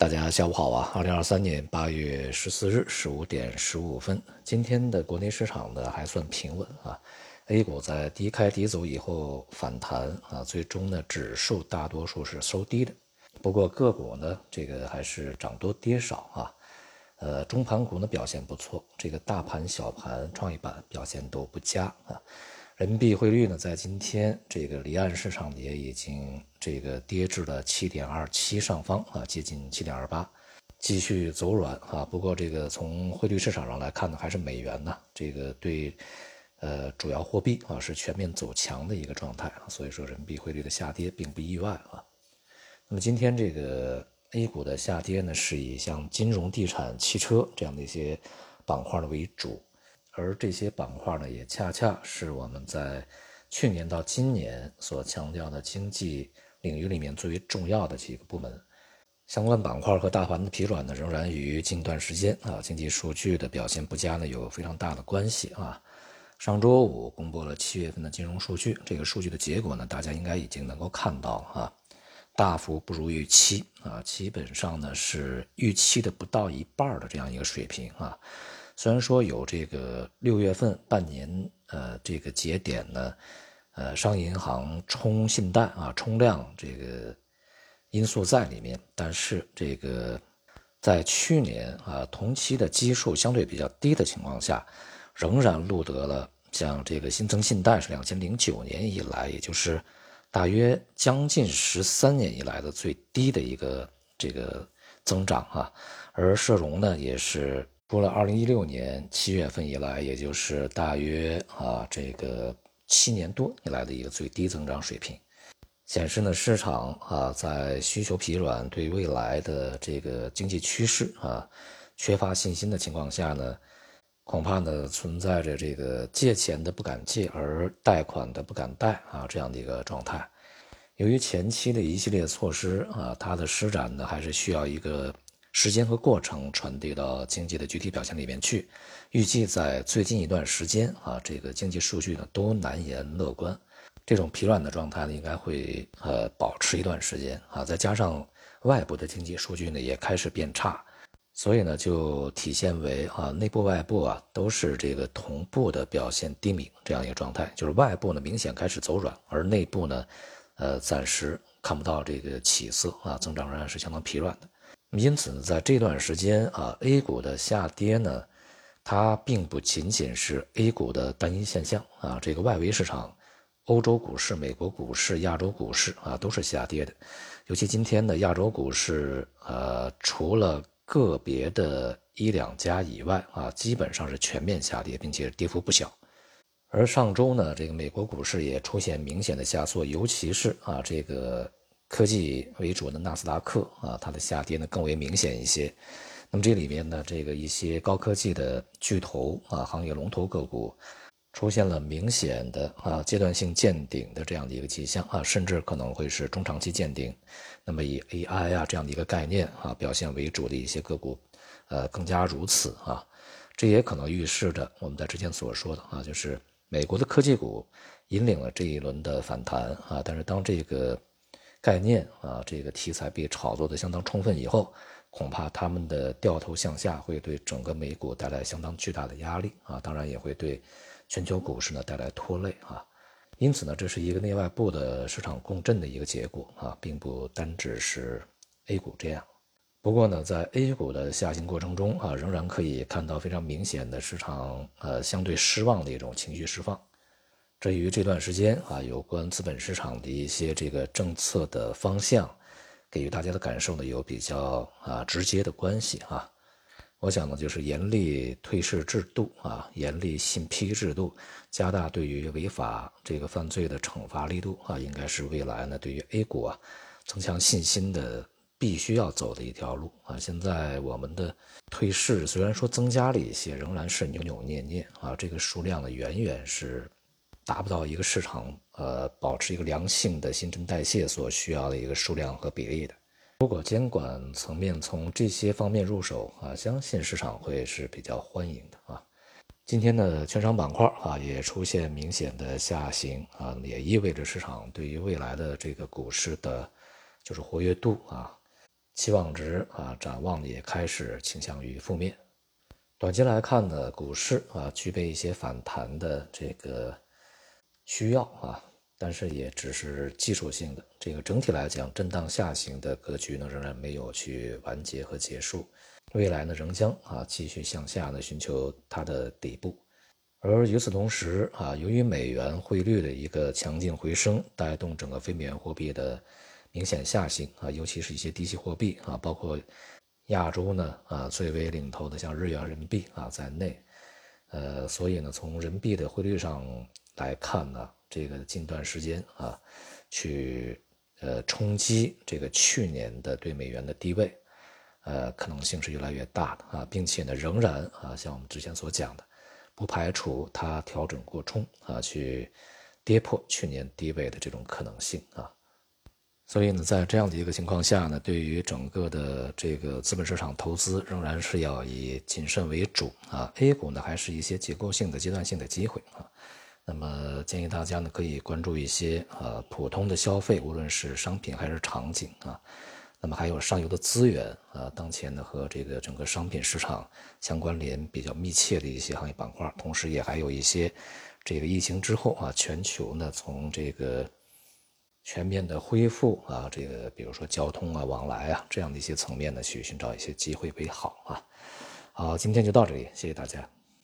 大家下午好啊！二零二三年八月十四日十五点十五分，今天的国内市场呢还算平稳啊。A 股在低开低走以后反弹啊，最终呢指数大多数是收低的。不过个股呢这个还是涨多跌少啊。呃，中盘股呢表现不错，这个大盘、小盘、创业板表现都不佳啊。人民币汇率呢，在今天这个离岸市场也已经这个跌至了七点二七上方啊，接近七点二八，继续走软啊。不过这个从汇率市场上来看呢，还是美元呢这个对呃主要货币啊是全面走强的一个状态啊，所以说人民币汇率的下跌并不意外啊。那么今天这个 A 股的下跌呢，是以像金融、地产、汽车这样的一些板块呢为主。而这些板块呢，也恰恰是我们在去年到今年所强调的经济领域里面最为重要的几个部门。相关板块和大盘的疲软呢，仍然与近段时间啊经济数据的表现不佳呢有非常大的关系啊。上周五公布了七月份的金融数据，这个数据的结果呢，大家应该已经能够看到啊，大幅不如预期啊，基本上呢是预期的不到一半的这样一个水平啊。虽然说有这个六月份半年呃这个节点呢，呃商业银行冲信贷啊冲量这个因素在里面，但是这个在去年啊同期的基数相对比较低的情况下，仍然录得了像这个新增信贷是两千零九年以来，也就是大约将近十三年以来的最低的一个这个增长啊，而社融呢也是。除了二零一六年七月份以来，也就是大约啊这个七年多以来的一个最低增长水平，显示呢市场啊在需求疲软、对未来的这个经济趋势啊缺乏信心的情况下呢，恐怕呢存在着这个借钱的不敢借，而贷款的不敢贷啊这样的一个状态。由于前期的一系列措施啊，它的施展呢还是需要一个。时间和过程传递到经济的具体表现里面去，预计在最近一段时间啊，这个经济数据呢都难言乐观，这种疲软的状态呢应该会呃保持一段时间啊，再加上外部的经济数据呢也开始变差，所以呢就体现为啊内部外部啊都是这个同步的表现低迷这样一个状态，就是外部呢明显开始走软，而内部呢呃暂时看不到这个起色啊，增长仍然是相当疲软的。因此呢，在这段时间啊，A 股的下跌呢，它并不仅仅是 A 股的单一现象啊。这个外围市场，欧洲股市、美国股市、亚洲股市啊，都是下跌的。尤其今天的亚洲股市，呃，除了个别的一两家以外啊，基本上是全面下跌，并且跌幅不小。而上周呢，这个美国股市也出现明显的下挫，尤其是啊，这个。科技为主的纳斯达克啊，它的下跌呢更为明显一些。那么这里面呢，这个一些高科技的巨头啊，行业龙头个股出现了明显的啊阶段性见顶的这样的一个迹象啊，甚至可能会是中长期见顶。那么以 AI 啊这样的一个概念啊表现为主的一些个股，呃更加如此啊。这也可能预示着我们在之前所说的啊，就是美国的科技股引领了这一轮的反弹啊，但是当这个概念啊，这个题材被炒作的相当充分以后，恐怕他们的掉头向下会对整个美股带来相当巨大的压力啊，当然也会对全球股市呢带来拖累啊。因此呢，这是一个内外部的市场共振的一个结果啊，并不单只是 A 股这样。不过呢，在 A 股的下行过程中啊，仍然可以看到非常明显的市场呃相对失望的一种情绪释放。这与这段时间啊，有关资本市场的一些这个政策的方向，给予大家的感受呢，有比较啊直接的关系啊。我想呢，就是严厉退市制度啊，严厉信批制度，加大对于违法这个犯罪的惩罚力度啊，应该是未来呢对于 A 股啊增强信心的必须要走的一条路啊。现在我们的退市虽然说增加了一些，仍然是扭扭捏捏啊，这个数量呢远远是。达不到一个市场呃保持一个良性的新陈代谢所需要的一个数量和比例的。如果监管层面从这些方面入手啊，相信市场会是比较欢迎的啊。今天的券商板块啊也出现明显的下行啊，也意味着市场对于未来的这个股市的，就是活跃度啊，期望值啊展望也开始倾向于负面。短期来看呢，股市啊具备一些反弹的这个需要啊，但是也只是技术性的。这个整体来讲，震荡下行的格局呢仍然没有去完结和结束，未来呢仍将啊继续向下呢寻求它的底部。而与此同时啊，由于美元汇率的一个强劲回升，带动整个非美元货币的明显下行啊，尤其是一些低息货币啊，包括亚洲呢啊最为领头的像日元、人民币啊在内，呃，所以呢，从人民币的汇率上来看呢，这个近段时间啊，去呃冲击这个去年的对美元的低位，呃，可能性是越来越大的啊，并且呢，仍然啊，像我们之前所讲的。不排除它调整过冲啊，去跌破去年低位的这种可能性啊。所以呢，在这样的一个情况下呢，对于整个的这个资本市场投资，仍然是要以谨慎为主啊。A 股呢，还是一些结构性的阶段性的机会啊。那么建议大家呢，可以关注一些呃普通的消费，无论是商品还是场景啊。那么还有上游的资源啊，当前呢和这个整个商品市场相关联比较密切的一些行业板块，同时也还有一些这个疫情之后啊，全球呢从这个全面的恢复啊，这个比如说交通啊、往来啊这样的一些层面呢，去寻找一些机会为好啊。好，今天就到这里，谢谢大家。